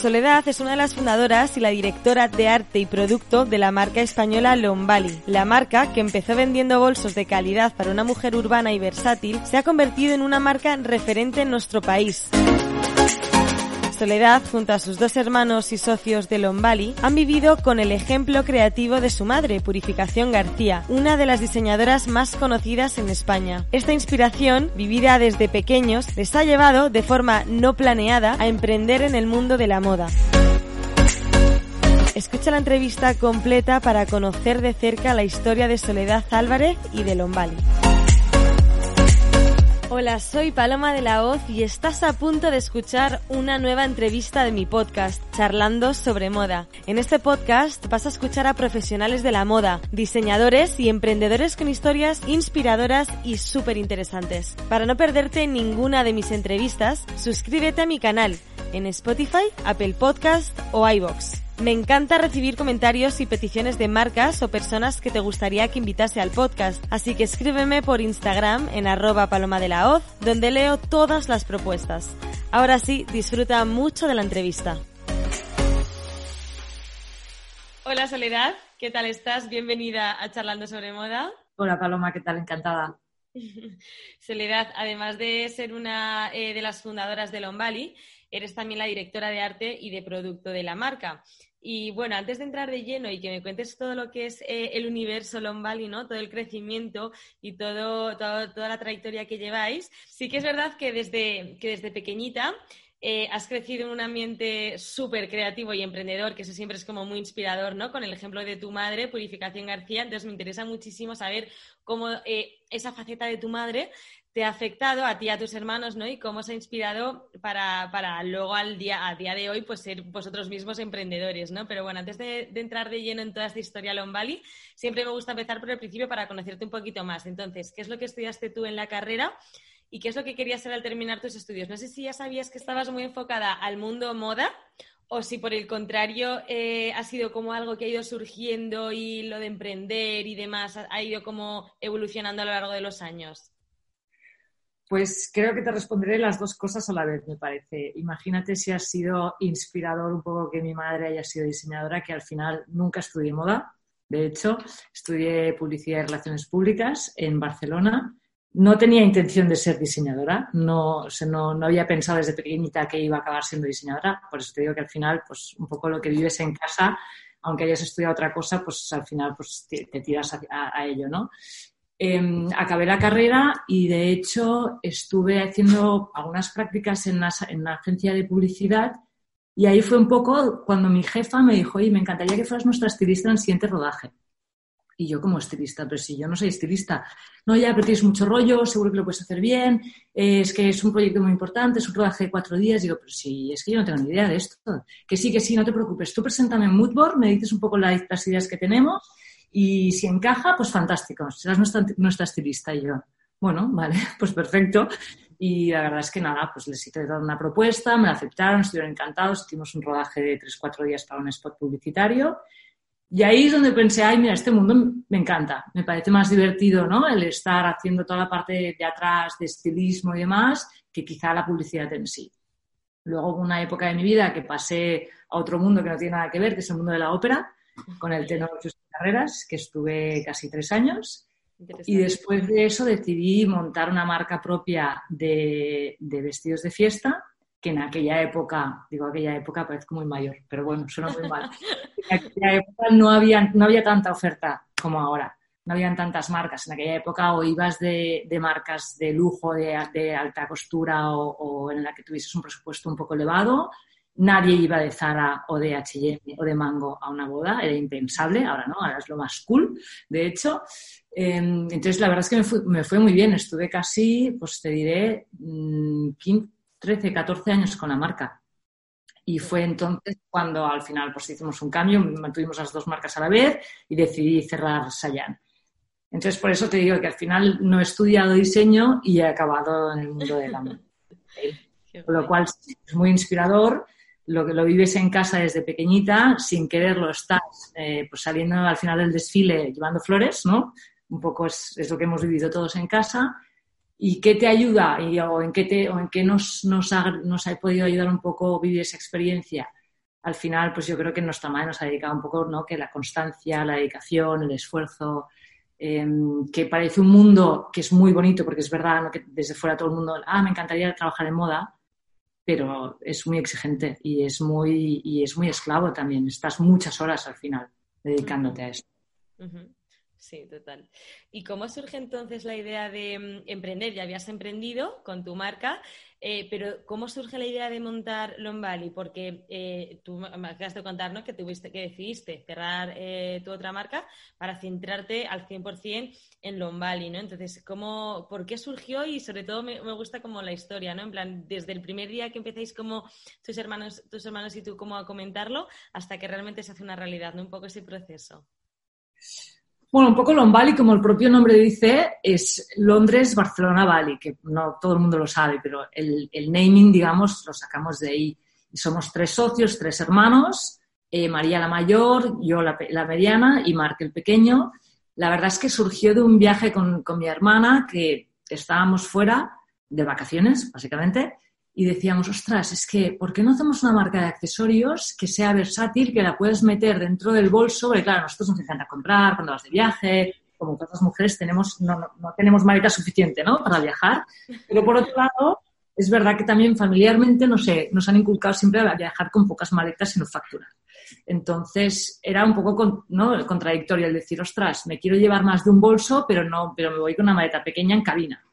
Soledad es una de las fundadoras y la directora de arte y producto de la marca española Lombali. La marca, que empezó vendiendo bolsos de calidad para una mujer urbana y versátil, se ha convertido en una marca referente en nuestro país. Soledad, junto a sus dos hermanos y socios de Lombali, han vivido con el ejemplo creativo de su madre, Purificación García, una de las diseñadoras más conocidas en España. Esta inspiración, vivida desde pequeños, les ha llevado, de forma no planeada, a emprender en el mundo de la moda. Escucha la entrevista completa para conocer de cerca la historia de Soledad Álvarez y de Lombali. Hola, soy Paloma de la Hoz y estás a punto de escuchar una nueva entrevista de mi podcast, Charlando sobre Moda. En este podcast vas a escuchar a profesionales de la moda, diseñadores y emprendedores con historias inspiradoras y súper interesantes. Para no perderte ninguna de mis entrevistas, suscríbete a mi canal en Spotify, Apple Podcast o iBox. Me encanta recibir comentarios y peticiones de marcas o personas que te gustaría que invitase al podcast, así que escríbeme por Instagram en arroba paloma de la hoz, donde leo todas las propuestas. Ahora sí, disfruta mucho de la entrevista. Hola Soledad, ¿qué tal estás? Bienvenida a Charlando sobre Moda. Hola Paloma, ¿qué tal? Encantada. Soledad, además de ser una eh, de las fundadoras de Lombali, eres también la directora de arte y de producto de la marca. Y bueno, antes de entrar de lleno y que me cuentes todo lo que es eh, el universo Lombali, ¿no? Todo el crecimiento y todo, toda la trayectoria que lleváis, sí que es verdad que desde, que desde pequeñita eh, has crecido en un ambiente súper creativo y emprendedor, que eso siempre es como muy inspirador, ¿no? Con el ejemplo de tu madre, Purificación García. Entonces me interesa muchísimo saber cómo eh, esa faceta de tu madre te ha afectado a ti y a tus hermanos, ¿no? Y cómo se ha inspirado para, para luego al día, a día de hoy, pues ser vosotros mismos emprendedores, ¿no? Pero bueno, antes de, entrar de lleno en toda esta historia Lombali, siempre me gusta empezar por el principio para conocerte un poquito más. Entonces, ¿qué es lo que estudiaste tú en la carrera? ¿Y qué es lo que querías hacer al terminar tus estudios? No sé si ya sabías que estabas muy enfocada al mundo moda o si por el contrario eh, ha sido como algo que ha ido surgiendo y lo de emprender y demás ha ido como evolucionando a lo largo de los años. Pues creo que te responderé las dos cosas a la vez, me parece. Imagínate si ha sido inspirador un poco que mi madre haya sido diseñadora, que al final nunca estudié moda. De hecho, estudié publicidad y relaciones públicas en Barcelona. No tenía intención de ser diseñadora, no, no, no, había pensado desde pequeñita que iba a acabar siendo diseñadora. Por eso te digo que al final, pues un poco lo que vives en casa, aunque hayas estudiado otra cosa, pues al final pues, te, tiras a, a, ello, ¿no? Em, acabé la carrera y de hecho estuve haciendo algunas prácticas en, en la agencia de publicidad y ahí fue un poco cuando mi jefa me dijo, oye, me encantaría que fueras nuestra estilista en el siguiente rodaje. Y yo como estilista, pero si yo no soy estilista, no, ya, pero tienes mucho rollo, seguro que lo puedes hacer bien, es que es un proyecto muy importante, es un rodaje de cuatro días. Digo, pero si es que yo no tengo ni idea de esto. Que sí, que sí, no te preocupes. Tú preséntame en Moodboard, me dices un poco las ideas que tenemos y si encaja, pues fantástico, serás nuestra, nuestra estilista. Y yo, bueno, vale, pues perfecto. Y la verdad es que nada, pues les hice una propuesta, me la aceptaron, estuvieron encantados, hicimos un rodaje de tres, cuatro días para un spot publicitario. Y ahí es donde pensé, ay, mira, este mundo me encanta, me parece más divertido, ¿no? El estar haciendo toda la parte de atrás, de estilismo y demás, que quizá la publicidad en sí. Luego una época de mi vida que pasé a otro mundo que no tiene nada que ver, que es el mundo de la ópera, con el tenor carreras, que estuve casi tres años. Y después de eso decidí montar una marca propia de, vestidos de fiesta, que en aquella época, digo aquella época parezco muy mayor, pero bueno, suena muy mal. En aquella época no había, no había tanta oferta como ahora. no habían tantas marcas en aquella época o ibas de, marcas de lujo, de, alta costura o, en la que tuvieses un presupuesto un poco elevado. Nadie iba de Zara o de H&M o de Mango a una boda, era impensable, ahora no, ahora es lo más cool, de hecho. Em, entonces, la verdad es que me fue, muy bien, estuve casi, pues te diré, 13, mm, 14 años con la marca. Y fue entonces cuando al final pues hicimos un cambio, mantuvimos las dos marcas a la vez y decidí cerrar Sayan. Entonces, por eso te digo que al final no he estudiado diseño y he acabado en el mundo de la moda. Con lo cual es muy inspirador. Lo que lo vives en casa desde pequeñita, sin quererlo estás eh, pues saliendo al final del desfile llevando flores, ¿no? Un poco es, lo que hemos vivido todos en casa. ¿Y qué te ayuda y, o en qué, te, o en qué nos, nos, ha, nos ha podido ayudar un poco vivir esa experiencia? Al final, pues yo creo que nuestra madre nos ha dedicado un poco, ¿no? Que la constancia, la dedicación, el esfuerzo, Em, que parece un mundo que es muy bonito, porque es verdad que desde fuera todo el mundo, ah, me encantaría trabajar en moda, pero es muy exigente y es muy, y es muy esclavo también. Estás muchas horas al final dedicándote a eso. Sí, total. ¿Y cómo surge entonces la idea de mm, emprender? Ya habías emprendido con tu marca, eh, pero ¿cómo surge la idea de montar Lombali? Porque eh, tú me acabas de contar ¿no? que, tuviste, que decidiste cerrar eh, tu otra marca para centrarte al 100% en Lombali, ¿no? Entonces, ¿cómo, ¿por qué surgió? Y sobre todo me, gusta como la historia, ¿no? En plan, desde el primer día que empezáis como tus hermanos, tus hermanos y tú como a comentarlo hasta que realmente se hace una realidad, ¿no? Un poco ese proceso. Bueno, un poco Lombali, como el propio nombre dice, es Londres, Barcelona, Bali, que no todo el mundo lo sabe, pero el, naming, digamos, lo sacamos de ahí. Y somos tres socios, tres hermanos, eh, María la mayor, yo la, mediana y Marc el pequeño. La verdad es que surgió de un viaje con, con mi hermana, que estábamos fuera de vacaciones, básicamente, y decíamos, ostras, es que, ¿por qué no hacemos una marca de accesorios que sea versátil, que la puedes meter dentro del bolso? Porque claro, nosotros nos encanta comprar cuando vas de viaje, como todas las mujeres tenemos, no, no, tenemos maleta suficiente, ¿no? Para viajar. Pero por otro lado, es verdad que también familiarmente, no sé, nos han inculcado siempre a viajar con pocas maletas y no facturar. Entonces, era un poco ¿no? contradictorio el decir, ostras, me quiero llevar más de un bolso, pero no, pero me voy con una maleta pequeña en cabina.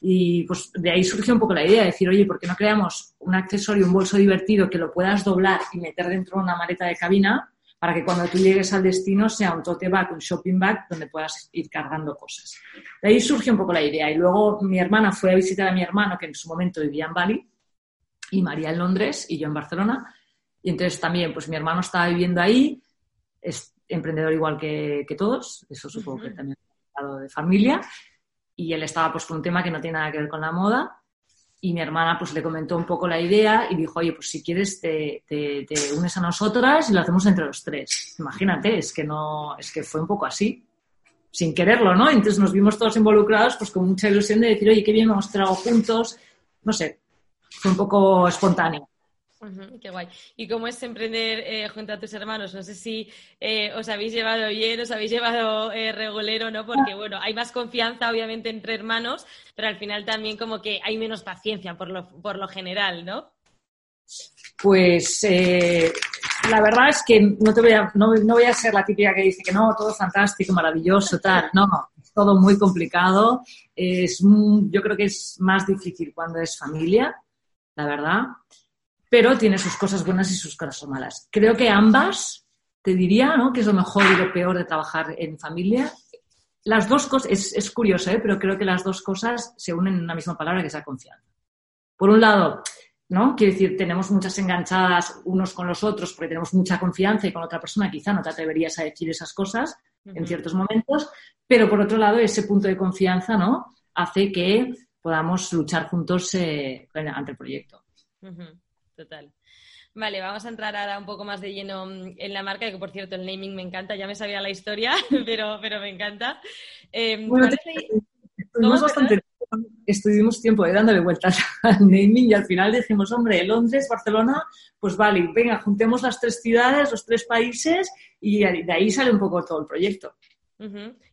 Y pues de ahí surgió un poco la idea de decir, oye, ¿por qué no creamos un accesorio, un bolso divertido que lo puedas doblar y meter dentro de una maleta de cabina para que cuando tú llegues al destino sea un tote bag, un shopping bag donde puedas ir cargando cosas? De ahí surgió un poco la idea. Y luego mi hermana fue a visitar a mi hermano, que en su momento vivía en Bali, y María en Londres y yo en Barcelona. Y entonces también, pues mi hermano estaba viviendo ahí, es emprendedor igual que, que todos, eso supongo que también de familia y él estaba pues con un tema que no tiene nada que ver con la moda y mi hermana pues le comentó un poco la idea y dijo, oye, pues si quieres te, te, unes a nosotras y lo hacemos entre los tres. Imagínate, es que no, es que fue un poco así, sin quererlo, ¿no? Entonces nos vimos todos involucrados pues con mucha ilusión de decir, oye, qué bien, hacer algo juntos, no sé, fue un poco espontáneo qué guay. ¿Y cómo es emprender eh, junto a tus hermanos? No sé si eh, os habéis llevado bien, os habéis llevado eh, regulero, ¿no? Porque, bueno, hay más confianza, obviamente, entre hermanos, pero al final también como que hay menos paciencia por lo, por lo general, ¿no? Pues la verdad es que no, te voy a, no, voy a ser la típica que dice que no, todo fantástico, maravilloso, tal. No, es todo muy complicado. Es, yo creo que es más difícil cuando es familia, la verdad pero tiene sus cosas buenas y sus cosas malas. Creo que ambas, te diría, ¿no? que es lo mejor y lo peor de trabajar en familia. Las dos cosas, es, curioso, ¿eh? pero creo que las dos cosas se unen en una misma palabra que es la confianza. Por un lado, ¿no? Quiero decir, tenemos muchas enganchadas unos con los otros porque tenemos mucha confianza y con otra persona quizá no te atreverías a decir esas cosas en ciertos momentos, pero por otro lado, ese punto de confianza, ¿no? Hace que podamos luchar juntos eh, ante el proyecto total. Vale, vamos a entrar ahora un poco más de lleno mm, en la marca, que por cierto el naming me encanta, ya me sabía la historia, pero, pero me encanta. Em, estuvimos, bastante, estuvimos tiempo dándole vueltas al naming y al final dijimos, hombre, Londres, Barcelona, pues vale, venga, juntemos las tres ciudades, los tres países y de ahí sale un poco todo el proyecto.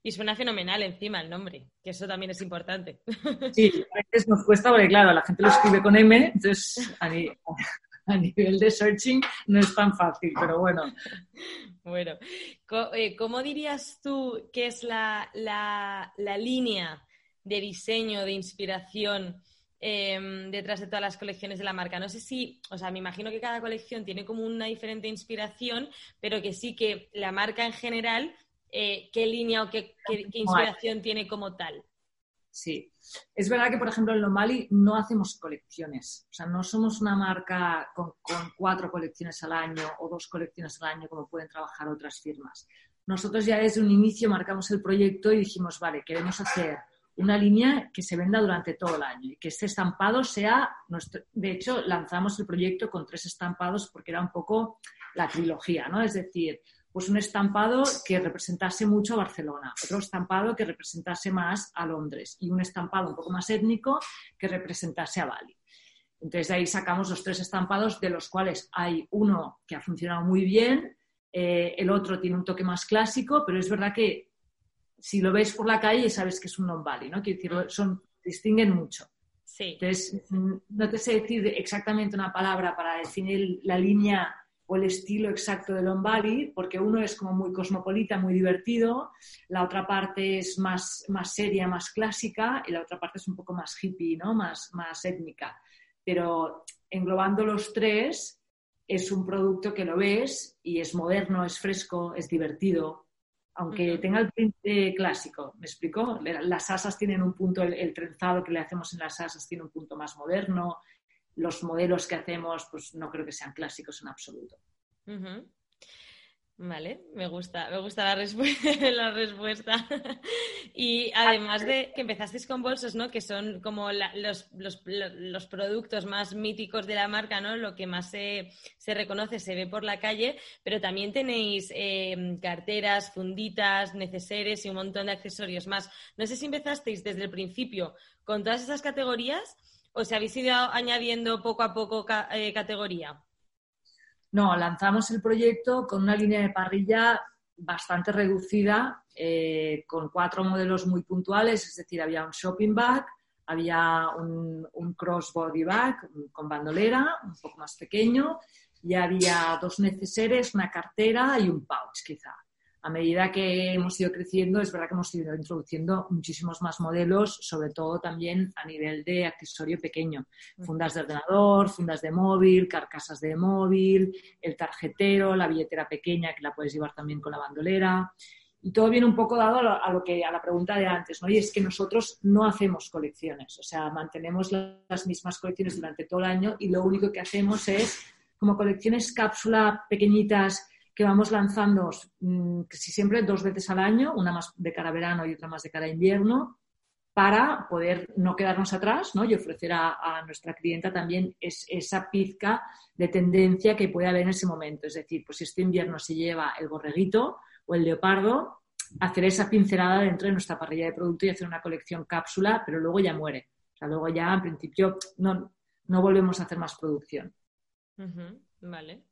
Y suena fenomenal encima el nombre, que eso también es importante. Sí, a veces nos cuesta porque, claro, la gente lo escribe con M, entonces a nivel de searching no es tan fácil, pero bueno. Bueno, eh, ¿cómo dirías tú que es la, línea de diseño, de inspiración em, detrás de todas las colecciones de la marca? No sé si, o sea, me imagino que cada colección tiene como una diferente inspiración, pero que sí que la marca en general, eh, ¿qué línea o qué, qué inspiración tiene como tal? Sí. Es verdad que, por ejemplo, en Lomali no hacemos colecciones. O sea, no somos una marca con, cuatro colecciones al año o dos colecciones al año como pueden trabajar otras firmas. Nosotros ya desde un inicio marcamos el proyecto y dijimos, vale, queremos hacer una línea que se venda durante todo el año y que este estampado sea nuestro... De hecho, lanzamos el proyecto con tres estampados porque era un poco la trilogía, ¿no? Es decir, pues un estampado que representase mucho a Barcelona, otro estampado que representase más a Londres y un estampado un poco más étnico que representase a Bali. Entonces de ahí sacamos los tres estampados, de los cuales hay uno que ha funcionado muy bien, eh, el otro tiene un toque más clásico, pero es verdad que si lo ves por la calle sabes que es un non-Bali, ¿no? Quiero decir, son, distinguen mucho. Sí. Entonces, mm, no te sé decir exactamente una palabra para definir la línea o el estilo exacto de Lombali, porque uno es como muy cosmopolita, muy divertido, la otra parte es más, más seria, más clásica, y la otra parte es un poco más hippie, ¿no? más, más étnica. Pero englobando los tres, es un producto que lo ves y es moderno, es fresco, es divertido, aunque tenga el print clásico, ¿me explico? Las asas tienen un punto, el, el, trenzado que le hacemos en las asas tiene un punto más moderno, los modelos que hacemos pues no creo que sean clásicos en absoluto. Vale, me gusta, me gusta la, respuesta. y además de que empezasteis con bolsos, ¿no? Que son como los, los, productos más míticos de la marca, ¿no? Lo que más se, reconoce, se ve por la calle, pero también tenéis em, carteras, funditas, neceseres y un montón de accesorios más. No sé si empezasteis desde el principio con todas esas categorías ¿O se habéis ido añadiendo poco a poco eh, categoría? No, lanzamos el proyecto con una línea de parrilla bastante reducida, eh, con cuatro modelos muy puntuales, es decir, había un shopping bag, había un, un crossbody bag con bandolera, un poco más pequeño, y había dos neceseres, una cartera y un pouch quizá a medida que hemos ido creciendo, es verdad que hemos ido introduciendo muchísimos más modelos, sobre todo también a nivel de accesorio pequeño. Fundas de ordenador, fundas de móvil, carcasas de móvil, el tarjetero, la billetera pequeña que la puedes llevar también con la bandolera. Y todo viene un poco dado a lo que a la pregunta de antes, ¿no? Y es que nosotros no hacemos colecciones, o sea, mantenemos las mismas colecciones durante todo el año y lo único que hacemos es como colecciones cápsula pequeñitas que vamos lanzando mm, casi siempre dos veces al año, una más de cara a verano y otra más de cara a invierno, para poder no quedarnos atrás y ofrecer a, nuestra clienta también esa pizca de tendencia que puede haber en ese momento. Es decir, pues si este invierno se lleva el borreguito o el leopardo, hacer esa pincelada dentro de nuestra parrilla de producto y hacer una colección cápsula, pero luego ya muere. O sea, luego ya en principio no, no volvemos a hacer más producción. Vale.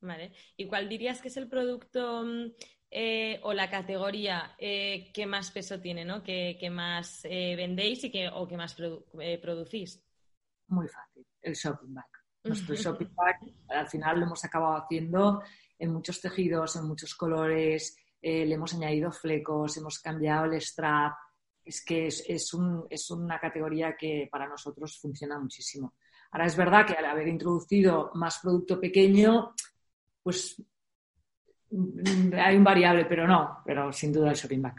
Vale. ¿Y cuál dirías que es el producto mm, eh, o la categoría eh, que más peso tiene, ¿no? que, más eh, vendéis y que, o que más producís? Muy fácil, el shopping bag. Nuestro shopping bag al final lo hemos acabado haciendo en muchos tejidos, en muchos colores, le hemos añadido flecos, hemos cambiado el strap. Es que es, es, un, es una categoría que para nosotros funciona muchísimo. Ahora es verdad que al haber introducido más producto pequeño, pues hay un variable, pero no, pero sin duda el shopping bag.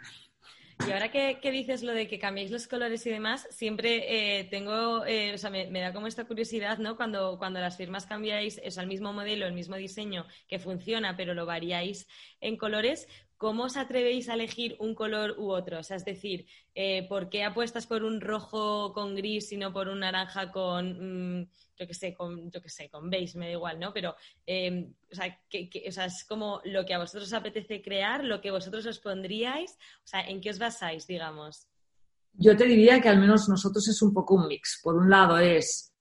Y ahora que, dices lo de que cambiéis los colores y demás, siempre eh, tengo, eh, o sea, me, da como esta curiosidad, ¿no? Cuando, cuando las firmas cambiáis, es el mismo modelo, el mismo diseño que funciona, pero lo variáis en colores, ¿cómo os atrevéis a elegir un color u otro? O sea, es decir, eh, ¿por qué apuestas por un rojo con gris y no por un naranja con, mm, yo qué sé, con, yo qué sé, con beige, me da igual, ¿no? Pero, em, o, sea, que, o, sea, es como lo que a vosotros os apetece crear, lo que vosotros os pondríais, o sea, ¿en qué os basáis, digamos? Yo te diría que al menos nosotros es un poco un mix. Por un lado es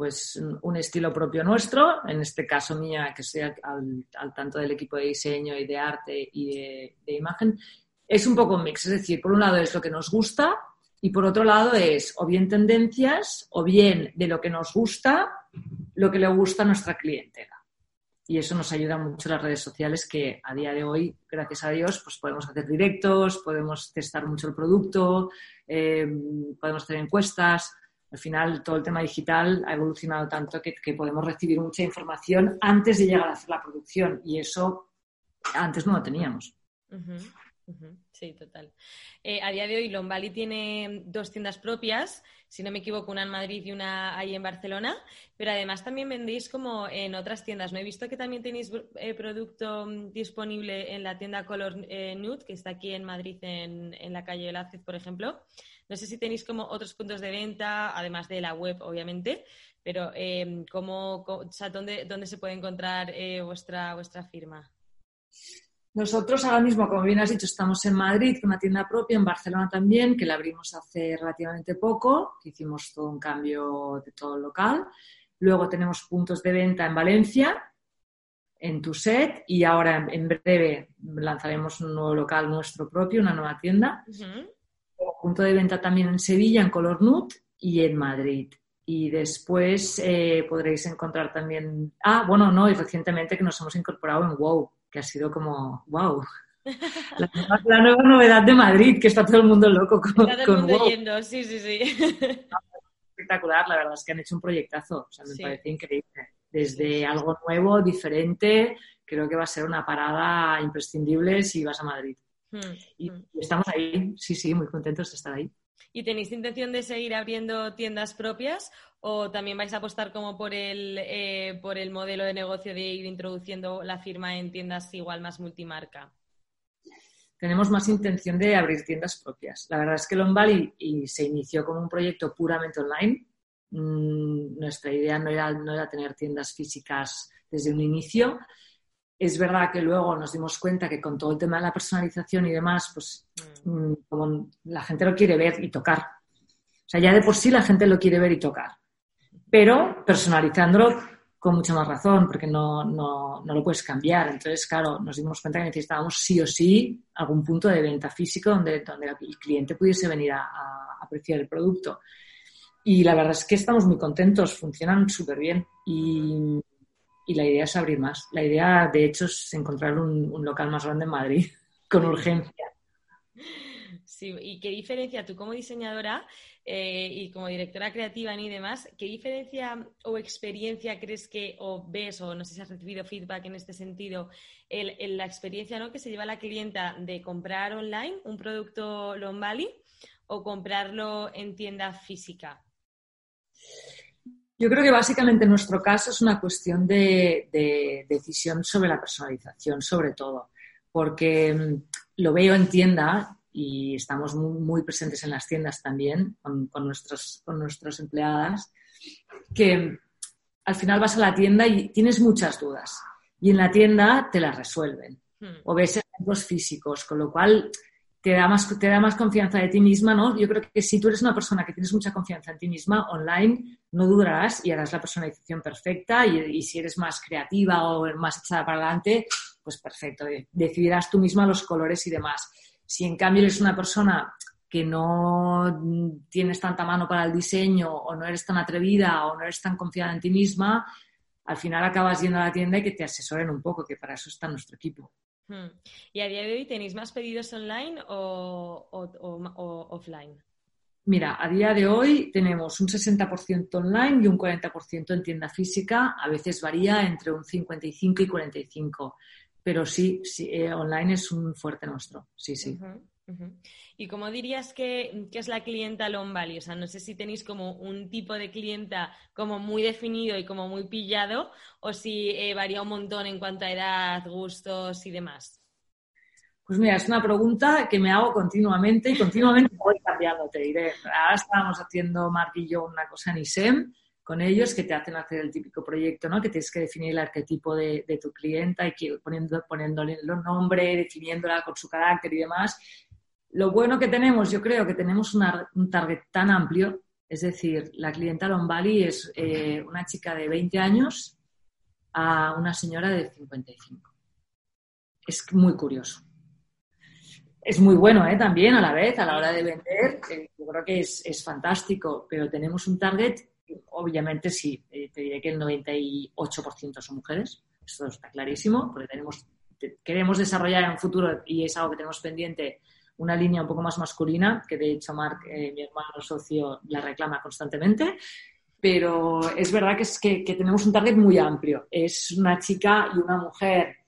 pues un estilo propio nuestro, en este caso mía, que estoy al, tanto del equipo de diseño y de arte y de, imagen, es un poco mix. Es decir, por un lado es lo que nos gusta, Y por otro lado es o bien tendencias o bien de lo que nos gusta, lo que le gusta a nuestra clientela. Y eso nos ayuda mucho las redes sociales que a día de hoy, gracias a Dios, pues podemos hacer directos, podemos testar mucho el producto, eh, podemos hacer encuestas. Al final, todo el tema digital ha evolucionado tanto que, podemos recibir mucha información antes de llegar a hacer la producción. Y eso antes no lo teníamos. Sí, total. Eh, a día de hoy, Lombali tiene dos tiendas propias, si no me equivoco, una en Madrid y una ahí en Barcelona, pero además también vendéis como en otras tiendas. No he visto que también tenéis eh, producto mm, disponible en la tienda Color eh, Nude, que está aquí en Madrid, en, la calle Velázquez, por ejemplo. No sé si tenéis como otros puntos de venta, además de la web, obviamente, pero ¿cómo, ¿dónde, ¿dónde, se puede encontrar vuestra, vuestra firma? Nosotros ahora mismo, como bien has dicho, estamos en Madrid con una tienda propia, en Barcelona también, que la abrimos hace relativamente poco, que hicimos todo un cambio de todo el local. Luego tenemos puntos de venta en Valencia, en Tuset, y ahora en breve lanzaremos un nuevo local nuestro propio, una nueva tienda. Punto de venta también en Sevilla, en Color Nude, y en Madrid. Y después eh, podréis encontrar también. Ah, bueno, no, y recientemente que nos hemos incorporado en WoW que ha sido como, wow. La, nueva novedad de Madrid, que está todo el mundo loco con, está todo el mundo yendo, sí, sí, sí. Espectacular, la verdad es que han hecho un proyectazo, o sea, me parece increíble. Desde algo nuevo, diferente, creo que va a ser una parada imprescindible si vas a Madrid. Hmm, y hmm. estamos ahí, sí, sí, muy contentos de estar ahí. ¿Y tenéis intención de seguir abriendo tiendas propias o también vais a apostar como por el, eh, por el modelo de negocio de ir introduciendo la firma en tiendas igual más multimarca? Tenemos más intención de abrir tiendas propias. La verdad es que Lombali y se inició como un proyecto puramente online. Mm, nuestra idea no era, no era tener tiendas físicas desde un inicio. Es verdad que luego nos dimos cuenta que con todo el tema de la personalización y demás, pues mm. Mm, como la gente lo quiere ver y tocar. O sea, ya de por sí la gente lo quiere ver y tocar pero personalizándolo con mucha más razón, porque no, no, no, lo puedes cambiar. Entonces, claro, nos dimos cuenta que necesitábamos sí o sí algún punto de venta físico donde, donde el cliente pudiese venir a, apreciar el producto. Y la verdad es que estamos muy contentos, funcionan súper bien y, y, la idea es abrir más. La idea, de hecho, es encontrar un, un local más grande en Madrid, con urgencia. Sí, ¿y qué diferencia tú como diseñadora eh, y como directora creativa y demás, ¿qué diferencia o experiencia crees que, o ves, o no sé si has recibido feedback en este sentido, el, la experiencia ¿no? que se lleva la clienta de comprar online un producto Lombali o comprarlo en tienda física? Yo creo que básicamente en nuestro caso es una cuestión de, de decisión sobre la personalización, sobre todo, porque mm, lo veo en tienda y estamos muy, presentes en las tiendas también con, con, nuestros, con nuestras empleadas, que al final vas a la tienda y tienes muchas dudas y en la tienda te las resuelven hmm. o ves ejemplos físicos, con lo cual te da, más, te da más confianza de ti misma, ¿no? Yo creo que si tú eres una persona que tienes mucha confianza en ti misma, online no dudarás y harás la personalización perfecta y, y si eres más creativa o más echada para adelante, pues perfecto, decidirás tú misma los colores y demás. Si en cambio eres una persona que no tienes tanta mano para el diseño o no eres tan atrevida o no eres tan confiada en ti misma, al final acabas yendo a la tienda y que te asesoren un poco, que para eso está nuestro equipo. Hmm. ¿Y a día de hoy tenéis más pedidos online o, offline? Mira, a día de hoy tenemos un 60% online y un 40% en tienda física. A veces varía entre un 55 y 45 pero sí, sí eh, online es un fuerte nuestro, sí, sí. ¿Y cómo dirías que, es la clienta Lombali? O sea, no sé si tenéis como un tipo de clienta como muy definido y como muy pillado o si eh, varía un montón en cuanto a edad, gustos y demás. Pues mira, es una pregunta que me hago continuamente y continuamente voy cambiando, te diré. Ahora estábamos haciendo Mark y yo una cosa en ISEM con ellos que te hacen hacer el típico proyecto, ¿no? Que tienes que definir el arquetipo de, tu clienta y que, poniendo, poniéndole el nombre, definiéndola con su carácter y demás. Lo bueno que tenemos, yo creo que tenemos un target tan amplio, es decir, la clienta Lombali es eh, una chica de 20 años a una señora de 55. Es muy curioso. es muy bueno ¿eh? también a la vez, a la hora de vender, eh, yo creo que es, es, fantástico, pero tenemos un target, obviamente sí, eh, te diré que el 98% son mujeres, eso está clarísimo, porque tenemos, queremos desarrollar en un futuro, y es algo que tenemos pendiente, una línea un poco más masculina, que de hecho Marc, eh, mi hermano socio, la reclama constantemente, pero es verdad que, es que tenemos un target muy amplio. Es una chica y una mujer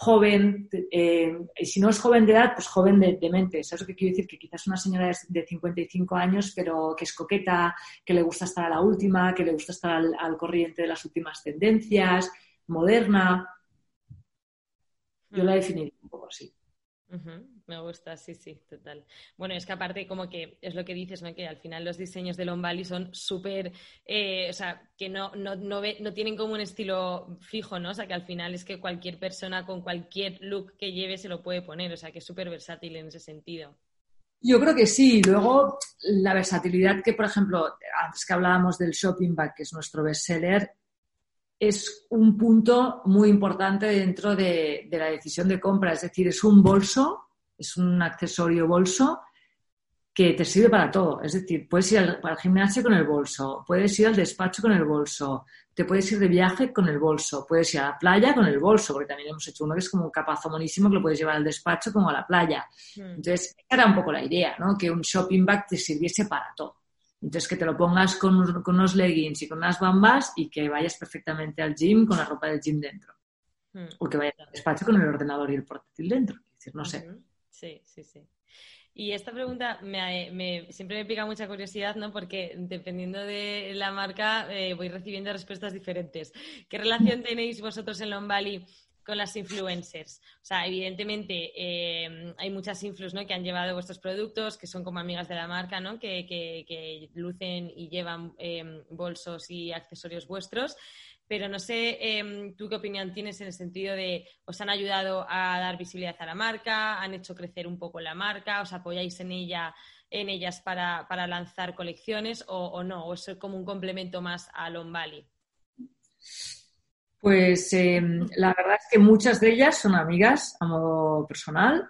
joven, eh, y si no es joven de edad, pues joven de, mente. ¿Sabes lo que quiero decir? Que quizás una señora de 55 años, pero que es coqueta, que le gusta estar a la última, que le gusta estar al, corriente de las últimas tendencias, moderna. Yo la definiría un poco así. Me gusta, sí, sí, total. Bueno, es que aparte como que es lo que dices, ¿no? Que al final los diseños de Lombali son súper, eh, o sea, que no, no, no, no, tienen como un estilo fijo, ¿no? O sea, que al final es que cualquier persona con cualquier look que lleve se lo puede poner, o sea, que es súper versátil en ese sentido. Yo creo que sí. Luego, la versatilidad que, por ejemplo, antes que hablábamos del shopping bag, que es nuestro bestseller, es un punto muy importante dentro de, la decisión de compra. Es decir, es un bolso, es un accesorio bolso que te sirve para todo. Es decir, puedes ir al, gimnasio con el bolso, puedes ir al despacho con el bolso, te puedes ir de viaje con el bolso, puedes ir a la playa con el bolso, porque también hemos hecho uno que es como un capazo monísimo que lo puedes llevar al despacho como a la playa. Hmm. Entonces, era un poco la idea, ¿no? Que un shopping bag te sirviese para todo. Entonces, que te lo pongas con, unos leggings y con unas bambas y que vayas perfectamente al gym con la ropa del gym dentro. Hmm. O que vayas al despacho con el ordenador y el portátil dentro. Es decir, no sé. Sí, sí, sí. Y esta pregunta me, siempre me pica mucha curiosidad, ¿no? Porque dependiendo de la marca eh, voy recibiendo respuestas diferentes. ¿Qué relación tenéis vosotros en Lombali con las influencers. O sea, evidentemente eh, hay muchas influs ¿no? que han llevado vuestros productos, que son como amigas de la marca, ¿no? que, que, lucen y llevan eh, bolsos y accesorios vuestros. Pero no sé, eh, tú qué opinión tienes en el sentido de, ¿os han ayudado a dar visibilidad a la marca? ¿Han hecho crecer un poco la marca? ¿Os apoyáis en ella? en ellas para, para lanzar colecciones o, no, o es como un complemento más a Lombali? Pues em, la verdad es que muchas de ellas son amigas a modo personal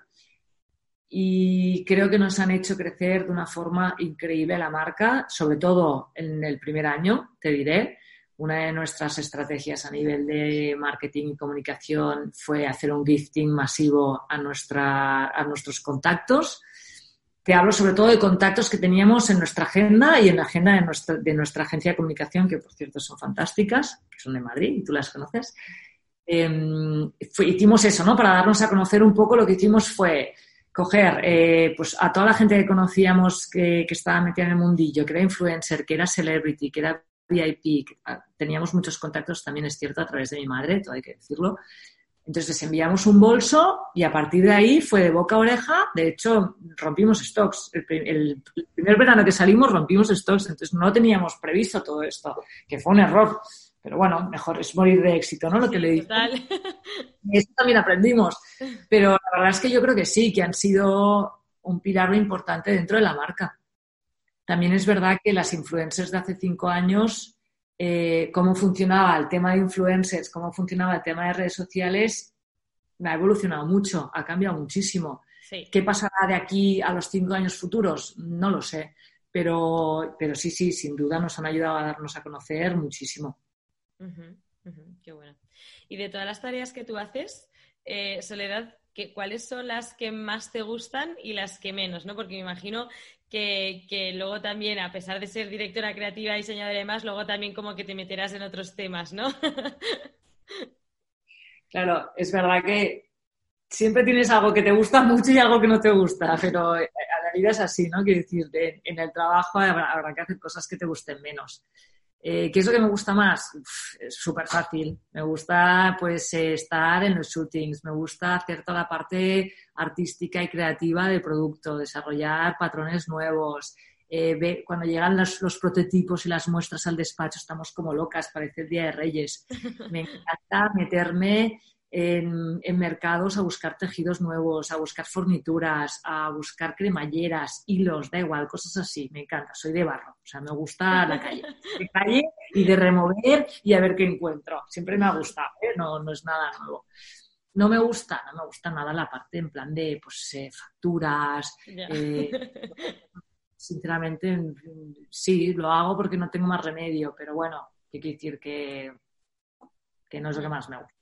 y creo que nos han hecho crecer de una forma increíble la marca, sobre todo en el primer año, te diré. Una de nuestras estrategias a nivel de marketing y comunicación fue hacer un gifting masivo a, nuestra, a nuestros contactos te hablo sobre todo de contactos que teníamos en nuestra agenda y en la agenda de nuestra, de nuestra agencia de comunicación, que por cierto son fantásticas, que son de Madrid y tú las conoces. Em, hicimos eso, ¿no? Para darnos a conocer un poco, lo que hicimos fue coger eh, pues a toda la gente que conocíamos que, que, estaba metida en el mundillo, que era influencer, que era celebrity, que era VIP, ah, teníamos muchos contactos, también es cierto, a través de mi madre, todo hay que decirlo, entonces les enviamos un bolso y a partir de ahí fue de boca a oreja. De hecho, rompimos stocks. El, primer verano que salimos rompimos stocks. Entonces no teníamos previsto todo esto, que fue un error. Pero bueno, mejor es morir de éxito, ¿no? Lo que le dije. Y eso también aprendimos. Pero la verdad es que yo creo que sí, que han sido un pilar importante dentro de la marca. También es verdad que las influencers de hace cinco años eh, cómo funcionaba el tema de influencers, cómo funcionaba el tema de redes sociales, ha evolucionado mucho, ha cambiado muchísimo. ¿Qué pasará de aquí a los cinco años futuros? No lo sé. Pero, pero sí, sí, sin duda nos han ayudado a darnos a conocer muchísimo. qué bueno. Y de todas las tareas que tú haces, eh, Soledad, ¿cuáles son las que más te gustan y las que menos? ¿no? Porque me imagino que, luego también, a pesar de ser directora creativa, diseñadora y demás, luego también como que te meterás en otros temas, ¿no? claro, es verdad que siempre tienes algo que te gusta mucho y algo que no te gusta, pero eh, la vida es así, ¿no? Quiero decir, en el trabajo habrá que hacer cosas que te gusten menos. Eh, ¿Qué es lo que me gusta más? es súper fácil. Me gusta pues eh, estar en los shootings, me gusta hacer toda la parte artística y creativa del producto, desarrollar patrones nuevos. Eh, cuando llegan los, los, prototipos y las muestras al despacho estamos como locas, parece el Día de Reyes. Me encanta meterme en, mercados a buscar tejidos nuevos, a buscar fornituras, a buscar cremalleras, hilos, da igual, cosas así. Me encanta, soy de barro, o sea, me gusta la calle. De calle y de remover y a ver qué encuentro. Siempre me ha gustado, ¿eh? no, no es nada nuevo. no me gusta, no me gusta nada la parte en plan de pues, eh, facturas. Eh, sinceramente, sí, lo hago porque no tengo más remedio, pero bueno, ¿qué quiere decir que, que no es lo que más me gusta.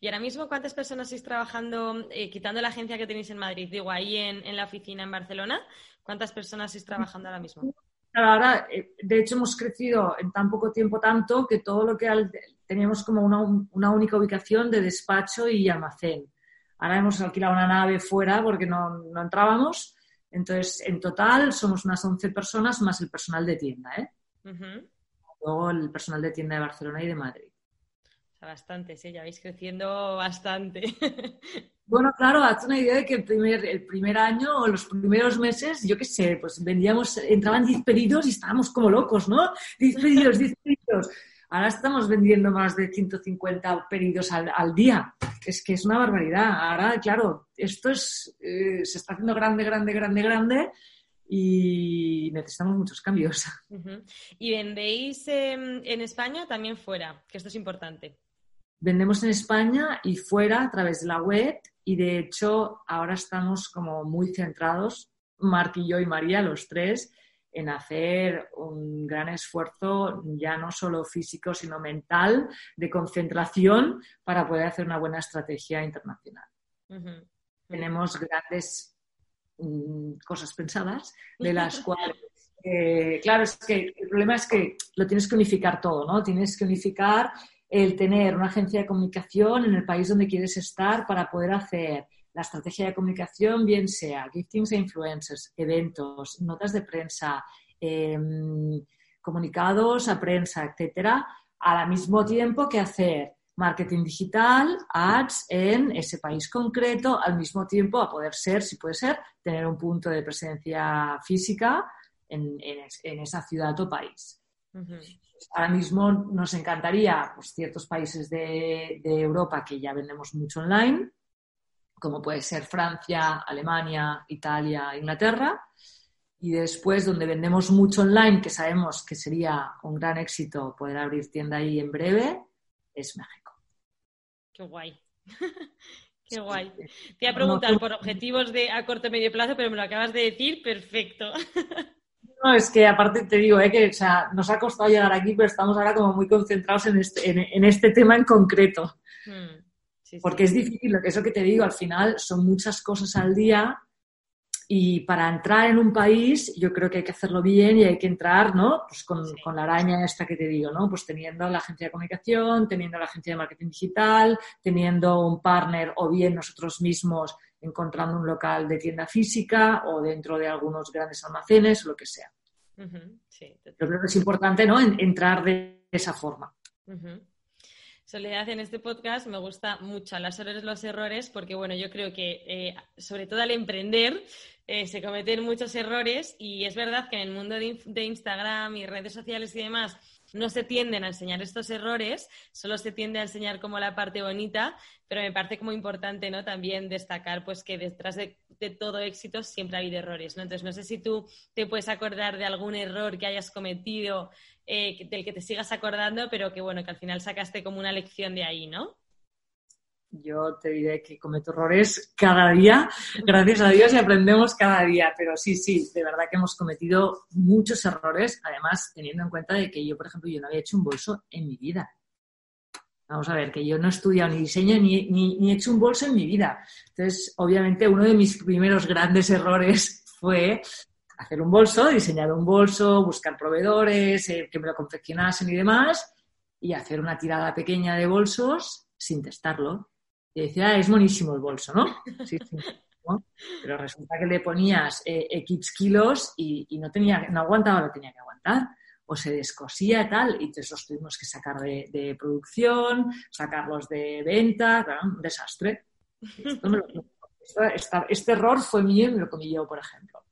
Y ahora mismo, ¿cuántas personas estáis trabajando, eh, quitando la agencia que tenéis en Madrid, digo, ahí en, en, la oficina en Barcelona? ¿Cuántas personas estáis trabajando ahora mismo? Ahora, eh, de hecho, hemos crecido en tan poco tiempo tanto que todo lo que teníamos como una, una, única ubicación de despacho y almacén. Ahora hemos alquilado una nave fuera porque no, no entrábamos. Entonces, en total somos unas 11 personas más el personal de tienda, ¿eh? Luego el personal de tienda de Barcelona y de Madrid. Bastante, sí, ya vais creciendo bastante. Bueno, claro, hazte una idea de que el primer, el primer año o los primeros meses, yo qué sé, pues vendíamos, entraban 10 pedidos y estábamos como locos, ¿no? 10 pedidos, 10 pedidos. Ahora estamos vendiendo más de 150 pedidos al, al día. Es que es una barbaridad. Ahora, claro, esto es, eh, se está haciendo grande, grande, grande, grande y necesitamos muchos cambios. ¿Y vendéis en España también fuera? Que esto es importante. Vendemos en España y fuera a través de la web y de hecho ahora estamos como muy centrados, Mark y yo y María, los tres, en hacer un gran esfuerzo, ya no solo físico, sino mental, de concentración para poder hacer una buena estrategia internacional. Tenemos grandes mm, cosas pensadas, de las cuales, eh, claro, es que el problema es que lo tienes que unificar todo, ¿no? Tienes que unificar el tener una agencia de comunicación en el país donde quieres estar para poder hacer la estrategia de comunicación, bien sea giftings e influencers, eventos, notas de prensa, em, comunicados a prensa, etcétera, al mismo tiempo que hacer marketing digital, ads en ese país concreto, al mismo tiempo a poder ser, si puede ser, tener un punto de presencia física en, esa ciudad o país ahora mismo nos encantaría pues, ciertos países de, Europa que ya vendemos mucho online, como puede ser Francia, Alemania, Italia, Inglaterra. Y después, donde vendemos mucho online, que sabemos que sería un gran éxito poder abrir tienda ahí en breve, es México. Qué guay. Qué guay. Te iba a preguntar por objetivos de a corto y medio plazo, pero me lo acabas de decir, perfecto. No, es que aparte te digo, ¿eh? que o sea, nos ha costado llegar aquí, pero estamos ahora como muy concentrados en este, en, este tema en concreto. Hmm, Porque es difícil, eso que te digo, al final son muchas cosas al día y para entrar en un país yo creo que hay que hacerlo bien y hay que entrar, ¿no? Pues con, con, la araña esta que te digo, ¿no? Pues teniendo la agencia de comunicación, teniendo la agencia de marketing digital, teniendo un partner o bien nosotros mismos encontrando un local de tienda física o dentro de algunos grandes almacenes o lo que sea. Yo creo que es importante ¿no? entrar de esa forma. Soledad, en este podcast me gusta mucho las errores, los errores, porque bueno, yo creo que eh, sobre todo al emprender eh, se cometen muchos errores y es verdad que en el mundo de Instagram y redes sociales y demás no se tienden a enseñar estos errores, solo se tiende a enseñar como la parte bonita, pero me parece como importante, ¿no? También destacar, pues, que detrás de, todo éxito siempre ha habido errores. Entonces, no sé si tú te puedes acordar de algún error que hayas cometido, eh, del que te sigas acordando, pero que, bueno, que al final sacaste como una lección de ahí, ¿no? Yo te diré que cometo errores cada día, gracias a Dios, y aprendemos cada día. Pero sí, sí, de verdad que hemos cometido muchos errores, además teniendo en cuenta de que yo, por ejemplo, yo no había hecho un bolso en mi vida. Vamos a ver, que yo no he estudiado ni diseño ni, ni, he hecho un bolso en mi vida. Entonces, obviamente, uno de mis primeros grandes errores fue hacer un bolso, diseñar un bolso, buscar proveedores, eh, que me lo confeccionasen y demás, y hacer una tirada pequeña de bolsos sin testarlo. Y decía, ah, es monísimo el bolso, ¿no? Sí, sí, Pero resulta que le ponías eh, X kilos y, no, tenía, no aguantaba lo tenía que aguantar. O se descosía tal, y entonces los tuvimos que sacar de, producción, sacarlos de venta, un desastre. este error fue mío y me lo comí yo, por ejemplo.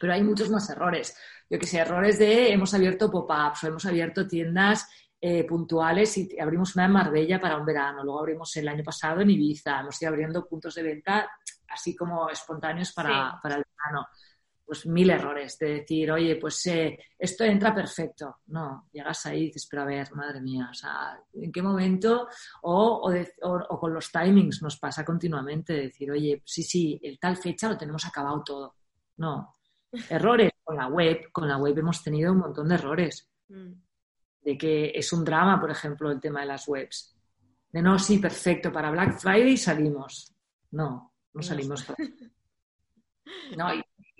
Pero hay muchos más errores. Yo que sé, errores de hemos abierto pop-ups o hemos abierto tiendas eh, puntuales y abrimos una en Marbella para un verano, luego abrimos el año pasado en Ibiza, hemos ido abriendo puntos de venta así como espontáneos para, el verano. pues mil errores de decir, oye, pues eh, esto entra perfecto. No, llegas ahí y dices, pero a ver, madre mía, o sea, ¿en qué momento? O, o, con los timings nos pasa continuamente, decir, oye, sí, sí, el tal fecha lo tenemos acabado todo. No, errores con la web, con la web hemos tenido un montón de errores. Mm. De que es un drama, por ejemplo, el tema de las webs. De no, sí, perfecto, para Black Friday salimos. No, no salimos. No,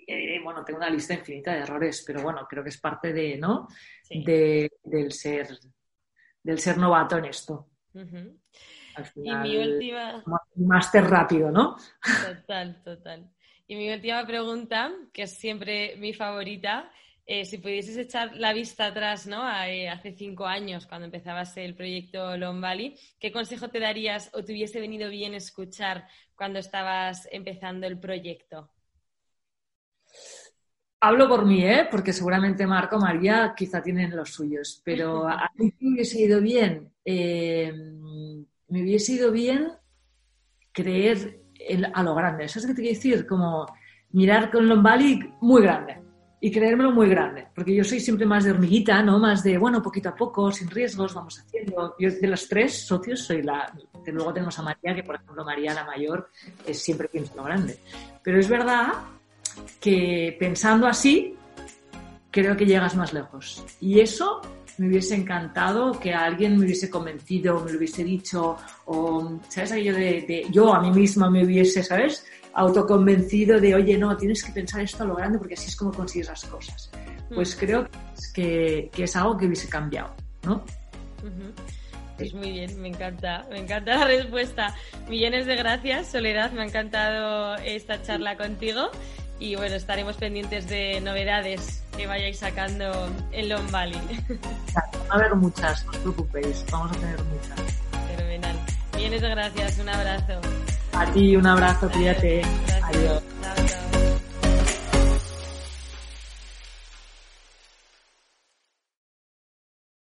eh, bueno, tengo una lista infinita de errores, pero bueno, creo que es parte de, ¿no? del ser, del ser novato en esto. y mi última. Máster rápido, ¿no? Total, total. Y mi última pregunta, que es siempre mi favorita, eh, si pudieses echar la vista atrás, ¿no? Eh, hace cinco años, cuando empezabas el proyecto Long Valley, ¿qué consejo te darías o te hubiese venido bien escuchar cuando estabas empezando el proyecto? Hablo por mí, ¿eh? porque seguramente Marco, María quizá tienen los suyos, pero a mí me hubiese ido bien, eh, me hubiese ido bien creer a lo grande. ¿Sabes qué te quiero decir? Como mirar con Lombali muy grande y creérmelo muy grande, porque yo soy siempre más de hormiguita, ¿no? Más de, bueno, poquito a poco, sin riesgos, vamos haciendo. Yo de los tres socios soy la... Luego tenemos a María, que por ejemplo María la mayor es siempre piensa lo grande. Pero es verdad que pensando así, creo que llegas más lejos. Y eso me hubiese encantado que alguien me hubiese convencido, me lo hubiese dicho, o, ¿sabes? Aquello de, yo a mí misma me hubiese, ¿sabes? Autoconvencido de, oye, no, tienes que pensar esto a lo grande porque así es como consigues las cosas. Pues mm. creo que, que, es algo que hubiese cambiado, ¿no? Pues muy bien, me encanta, me encanta la respuesta. Millones de gracias, Soledad, me ha encantado esta charla contigo y bueno, estaremos pendientes de novedades que vayáis sacando en Long Valley. Va a haber muchas, no os preocupéis, vamos a tener muchas. Fenomenal. Millones de gracias, un abrazo. A ti un abrazo, cuídate. Adiós.